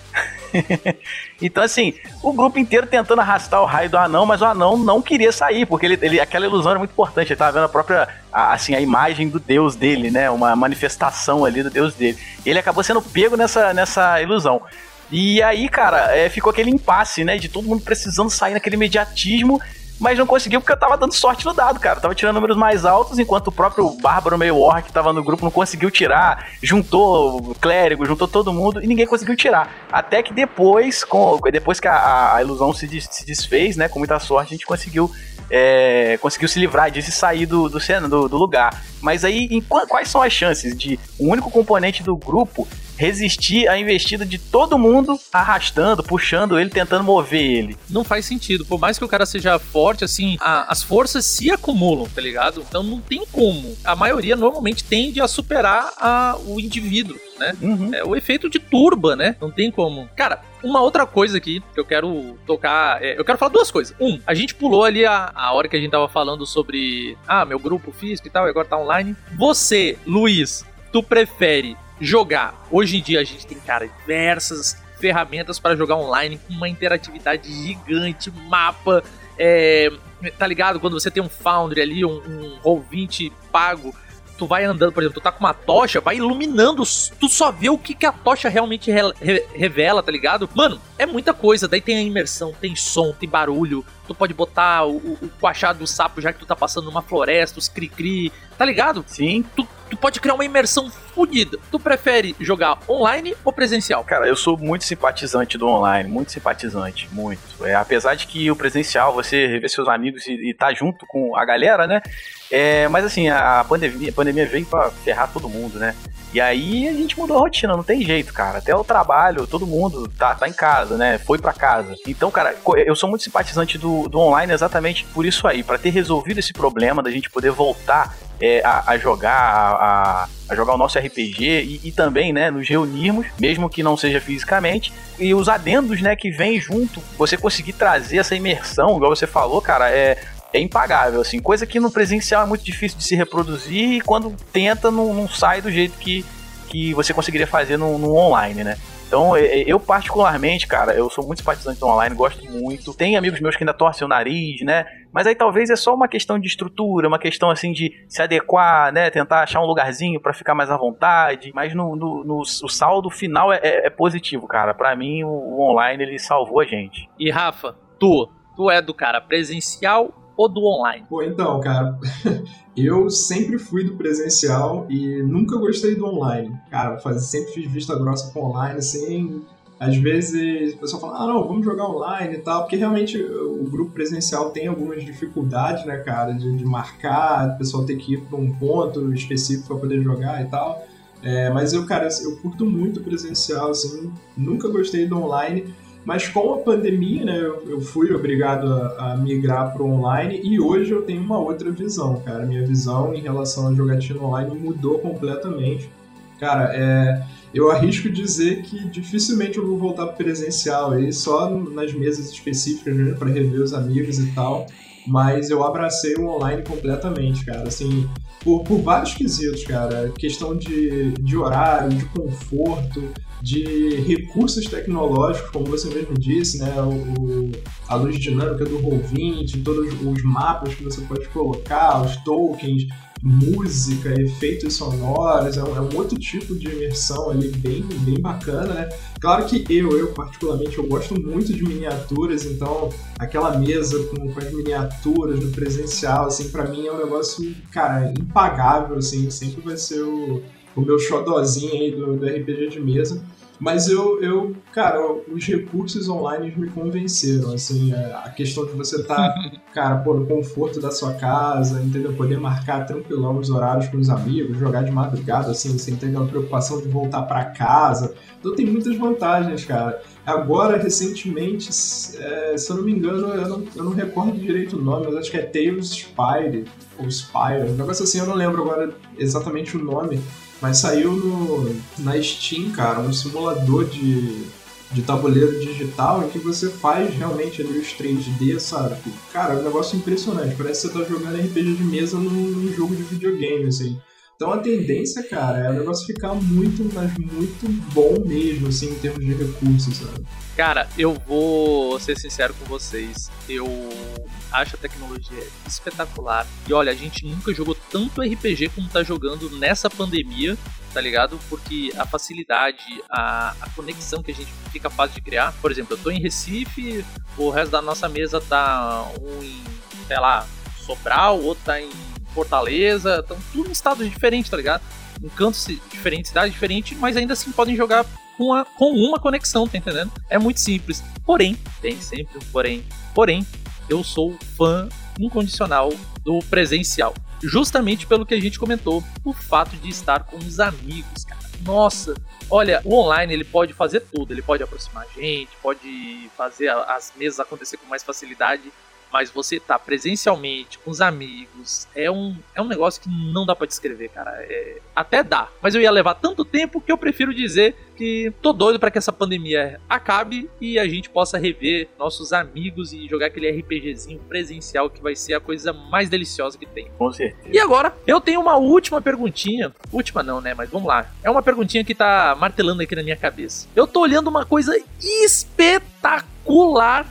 *laughs* então, assim, o grupo inteiro tentando arrastar o raio do anão, mas o anão não queria sair, porque ele, ele aquela ilusão era muito importante. Ele tava vendo a própria, a, assim, a imagem do deus dele, né? Uma manifestação ali do deus dele. Ele acabou sendo pego nessa, nessa ilusão. E aí, cara, é, ficou aquele impasse, né? De todo mundo precisando sair naquele imediatismo mas não conseguiu porque eu tava dando sorte no dado, cara. Eu tava tirando números mais altos, enquanto o próprio Bárbaro meio Orc que tava no grupo não conseguiu tirar. Juntou clérigo, juntou todo mundo e ninguém conseguiu tirar. Até que depois, com, depois que a, a ilusão se, se desfez, né, com muita sorte, a gente conseguiu é, conseguiu se livrar disso e sair do, do, do, do lugar. Mas aí, em, quais são as chances de um único componente do grupo resistir à investida de todo mundo arrastando, puxando ele, tentando mover ele. Não faz sentido. Por mais que o cara seja forte, assim, a, as forças se acumulam, tá ligado? Então não tem como. A maioria normalmente tende a superar a, o indivíduo, né? Uhum. É o efeito de turba, né? Não tem como. Cara, uma outra coisa aqui que eu quero tocar. É, eu quero falar duas coisas. Um, a gente pulou ali a, a hora que a gente tava falando sobre. Ah, meu grupo físico e tal, e agora tá online. Você, Luiz, tu prefere jogar? Hoje em dia a gente tem, cara, diversas ferramentas para jogar online com uma interatividade gigante, mapa. É, tá ligado? Quando você tem um Foundry ali, um, um Roll20 pago tu vai andando, por exemplo, tu tá com uma tocha, vai iluminando, tu só vê o que, que a tocha realmente re re revela, tá ligado? Mano, é muita coisa. Daí tem a imersão, tem som, tem barulho. Tu pode botar o, o, o coachado do sapo já que tu tá passando numa floresta, os cri-cri, tá ligado? Sim. Tu, tu pode criar uma imersão fodida. Tu prefere jogar online ou presencial? Cara, eu sou muito simpatizante do online, muito simpatizante, muito. É, apesar de que o presencial, você rever seus amigos e, e tá junto com a galera, né? É, mas assim, a pandemia, a pandemia veio pra ferrar todo mundo, né? E aí a gente mudou a rotina, não tem jeito, cara. Até o trabalho, todo mundo tá, tá em casa, né? Foi para casa. Então, cara, eu sou muito simpatizante do, do online exatamente por isso aí, para ter resolvido esse problema da gente poder voltar é, a, a, jogar a, a, jogar o nosso RPG e, e, também, né, nos reunirmos, mesmo que não seja fisicamente, e os adendos, né, que vem junto, você conseguir trazer essa imersão, igual você falou, cara, é é impagável, assim, coisa que no presencial é muito difícil de se reproduzir e quando tenta não, não sai do jeito que, que você conseguiria fazer no, no online, né? Então, eu particularmente, cara, eu sou muito simpatizante do online, gosto muito. Tem amigos meus que ainda torcem o nariz, né? Mas aí talvez é só uma questão de estrutura, uma questão assim de se adequar, né? Tentar achar um lugarzinho para ficar mais à vontade. Mas no, no, no o saldo final é, é, é positivo, cara. Para mim, o, o online ele salvou a gente. E Rafa, tu, tu é do cara presencial ou do online? Pô, então, cara, *laughs* eu sempre fui do presencial e nunca gostei do online. Cara, faz, sempre fiz vista grossa com online, assim. Às vezes o pessoal fala, ah, não, vamos jogar online e tal, porque realmente o grupo presencial tem algumas dificuldades, né, cara, de, de marcar, o pessoal ter que ir para um ponto específico para poder jogar e tal. É, mas eu, cara, eu curto muito presencial, assim, nunca gostei do online. Mas com a pandemia, né, eu, fui obrigado a, a migrar para online e hoje eu tenho uma outra visão, cara. Minha visão em relação à jogatina online mudou completamente. Cara, é, eu arrisco dizer que dificilmente eu vou voltar presencial aí, só nas mesas específicas, né, para rever os amigos e tal. Mas eu abracei o online completamente, cara. Assim, por, por vários quesitos, cara. Questão de, de horário, de conforto, de recursos tecnológicos, como você mesmo disse, né? O, a luz dinâmica do Roll20, todos os mapas que você pode colocar, os tokens, música, efeitos sonoros, é um, é um, outro tipo de imersão ali bem, bem bacana, né? Claro que eu, eu particularmente, eu gosto muito de miniaturas, então aquela mesa com, com as miniaturas no presencial, assim, para mim é um negócio, cara, impagável, assim, sempre vai ser o, o meu xodozinho aí do, do RPG de mesa. Mas eu, eu, cara, os recursos online me convenceram, assim, a questão de você estar, tá, *laughs* cara, pô, no conforto da sua casa, entendeu? Poder marcar tranquilão os horários com os amigos, jogar de madrugada, assim, sem ter aquela preocupação de voltar para casa. Então tem muitas vantagens, cara. Agora, recentemente, é, se eu não me engano, eu não, eu não recordo direito o nome, mas acho que é Tales Spire, ou Spire, um negócio assim, eu não lembro agora exatamente o nome, mas saiu no, na Steam, cara, um simulador de, de tabuleiro digital em que você faz realmente ali os 3D, sabe? Cara, é um negócio impressionante. Parece que você tá jogando RPG de mesa num, num jogo de videogame, assim. Então a tendência, cara, é o negócio ficar muito, mas muito bom mesmo, assim, em termos de recursos, sabe? Cara, eu vou ser sincero com vocês. Eu acho a tecnologia espetacular. E olha, a gente nunca jogou tanto RPG como tá jogando nessa pandemia, tá ligado? Porque a facilidade, a, a conexão que a gente fica fácil de criar. Por exemplo, eu tô em Recife, o resto da nossa mesa tá um em, sei lá, Sobral, outro tá em Fortaleza, estão tudo em estados diferentes, tá ligado? Em cantos diferentes, cidades diferentes, mas ainda assim podem jogar com, a, com uma conexão, tá entendendo? É muito simples. Porém, tem sempre um porém. Porém, eu sou fã incondicional do presencial. Justamente pelo que a gente comentou, o fato de estar com os amigos, cara. Nossa, olha, o online ele pode fazer tudo, ele pode aproximar a gente, pode fazer as mesas acontecer com mais facilidade, mas você tá presencialmente com os amigos, é um, é um negócio que não dá para descrever, cara. É, até dá, mas eu ia levar tanto tempo que eu prefiro dizer que tô doido para que essa pandemia acabe e a gente possa rever nossos amigos e jogar aquele RPGzinho presencial que vai ser a coisa mais deliciosa que tem. Com certeza. E agora, eu tenho uma última perguntinha. Última não, né? Mas vamos lá. É uma perguntinha que tá martelando aqui na minha cabeça. Eu tô olhando uma coisa espetacular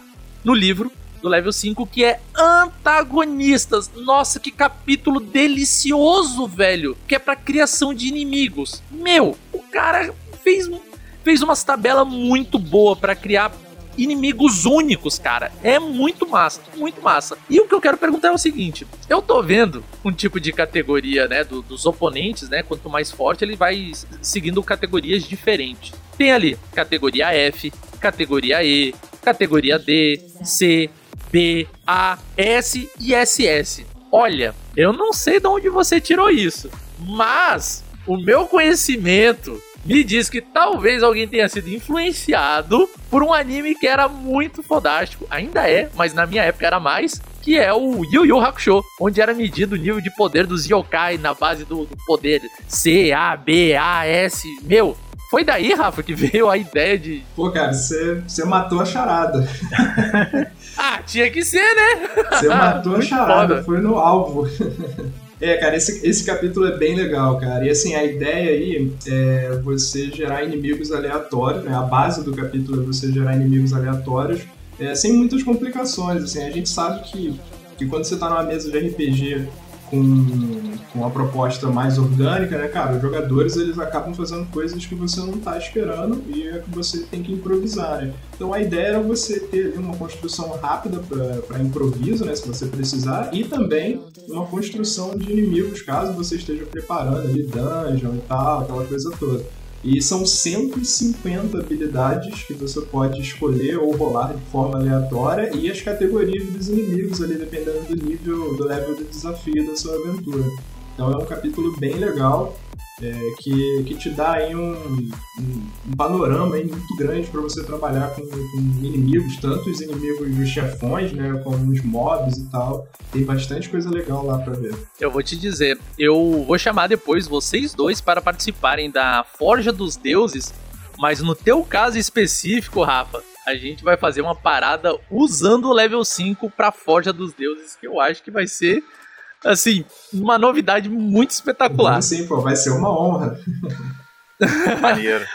no livro do level 5, que é antagonistas. Nossa, que capítulo delicioso, velho. Que é pra criação de inimigos. Meu, o cara fez, fez umas tabelas muito boa para criar inimigos únicos, cara. É muito massa, muito massa. E o que eu quero perguntar é o seguinte: eu tô vendo um tipo de categoria, né, do, dos oponentes, né? Quanto mais forte, ele vai seguindo categorias diferentes. Tem ali categoria F, categoria E, categoria D, C, B, A, S e SS. Olha, eu não sei de onde você tirou isso, mas o meu conhecimento me diz que talvez alguém tenha sido influenciado por um anime que era muito fodástico, ainda é, mas na minha época era mais, que é o Yu Yu Hakusho, onde era medido o nível de poder dos yokai na base do, do poder C, A, B, A, S. Meu, foi daí, Rafa, que veio a ideia de. Pô, cara, você, você matou a charada. *laughs* ah, tinha que ser, né? Você *laughs* matou a charada, foda. foi no alvo. É, cara, esse, esse capítulo é bem legal, cara. E assim, a ideia aí é você gerar inimigos aleatórios, né? A base do capítulo é você gerar inimigos aleatórios, é, sem muitas complicações. Assim, a gente sabe que, que quando você tá numa mesa de RPG com, com uma proposta mais orgânica, né, cara? Os jogadores eles acabam fazendo coisas que você não está esperando e é que você tem que improvisar, né? Então a ideia era você ter uma construção rápida para improviso, né, se você precisar, e também uma construção de inimigos, caso você esteja preparando ali dungeon e tal, aquela coisa toda. E são 150 habilidades que você pode escolher ou rolar de forma aleatória e as categorias dos inimigos ali, dependendo do nível, do level de desafio da sua aventura. Então é um capítulo bem legal é, que, que te dá aí um, um, um panorama aí muito grande para você trabalhar com, com, inimigos, tanto os inimigos dos chefões, né, como os mobs e tal. Tem bastante coisa legal lá para ver. Eu vou te dizer, eu vou chamar depois vocês dois para participarem da Forja dos Deuses, mas no teu caso específico, Rafa, a gente vai fazer uma parada usando o level 5 para Forja dos Deuses, que eu acho que vai ser assim, uma novidade muito espetacular. Sim, pô, vai ser uma honra. *laughs* Maneiro.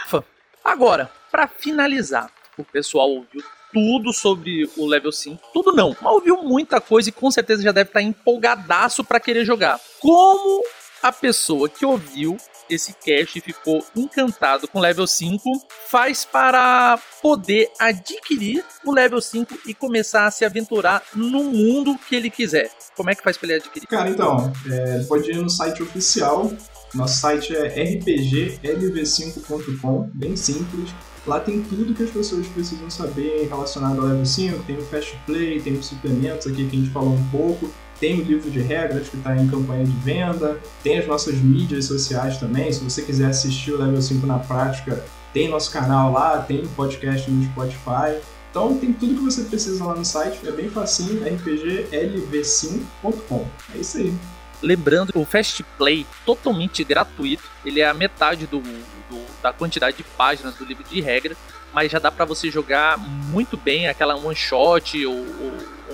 Agora, para finalizar, o pessoal ouviu tudo sobre o level 5. Tudo não, mas ouviu muita coisa e com certeza já deve estar empolgadaço para querer jogar. Como a pessoa que ouviu esse cast ficou encantado com level 5, faz para poder adquirir o level 5 e começar a se aventurar no mundo que ele quiser. Como é que faz para ele adquirir? Cara, então, é, pode ir no site oficial. Nosso site é rpglv5.com, bem simples. Lá tem tudo que as pessoas precisam saber relacionado ao level 5. Tem o fast play, tem os suplementos aqui que a gente falou um pouco tem o livro de regras que está em campanha de venda, tem as nossas mídias sociais também. Se você quiser assistir o Level 5 na prática, tem nosso canal lá, tem podcast no Spotify. Então tem tudo que você precisa lá no site, é bem facinho, rpglv5.com. É isso aí. Lembrando que o Fast Play totalmente gratuito, ele é a metade do, do da quantidade de páginas do livro de regra, mas já dá para você jogar muito bem aquela one shot ou, ou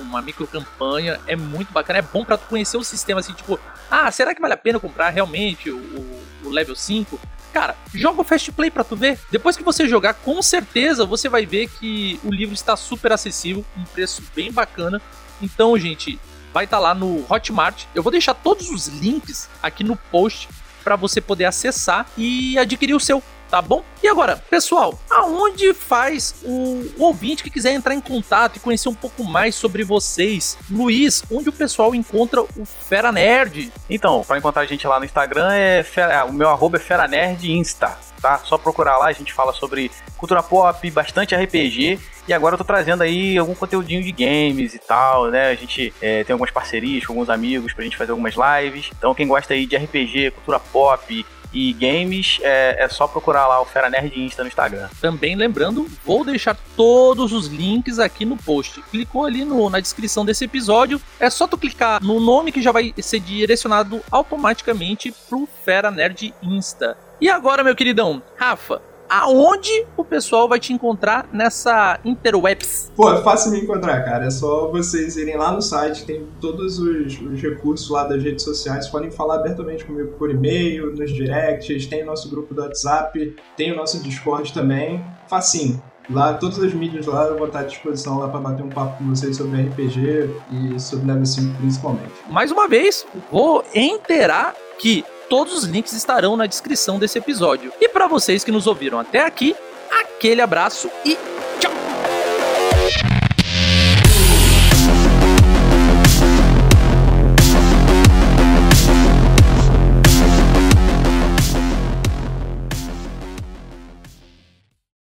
uma micro campanha, é muito bacana, é bom para conhecer o sistema assim, tipo, ah, será que vale a pena comprar realmente o, o, o level 5? Cara, joga o Fast Play pra tu ver. Depois que você jogar, com certeza você vai ver que o livro está super acessível, um preço bem bacana. Então, gente, vai estar tá lá no Hotmart. Eu vou deixar todos os links aqui no post para você poder acessar e adquirir o seu tá bom? E agora, pessoal, aonde faz o, o, ouvinte que quiser entrar em contato e conhecer um pouco mais sobre vocês? Luiz, onde o pessoal encontra o Fera Nerd? Então, para encontrar a gente lá no Instagram, é Fera, o meu arroba é Fera Nerd Insta, tá? Só procurar lá, a gente fala sobre cultura pop, bastante RPG. E agora eu tô trazendo aí algum conteúdinho de games e tal, né? A gente é, tem algumas parcerias com alguns amigos pra gente fazer algumas lives. Então quem gosta aí de RPG, cultura pop, e games, é, é, só procurar lá o Fera Nerd Insta no Instagram. Também lembrando, vou deixar todos os links aqui no post. Clicou ali no, na descrição desse episódio, é só tu clicar no nome que já vai ser direcionado automaticamente pro Fera Nerd Insta. E agora, meu queridão, Rafa, aonde o pessoal vai te encontrar nessa interwebs? Pô, é fácil me encontrar, cara. É só vocês irem lá no site, tem todos os, os recursos lá das redes sociais. Podem falar abertamente comigo por e-mail, nos directs, tem o nosso grupo do WhatsApp, tem o nosso Discord também. Facinho. Lá, todas as mídias lá eu vou estar à disposição lá para bater um papo com vocês sobre RPG e sobre Level 5 principalmente. Mais uma vez, vou reiterar que Todos os links estarão na descrição desse episódio. E para vocês que nos ouviram até aqui, aquele abraço e tchau!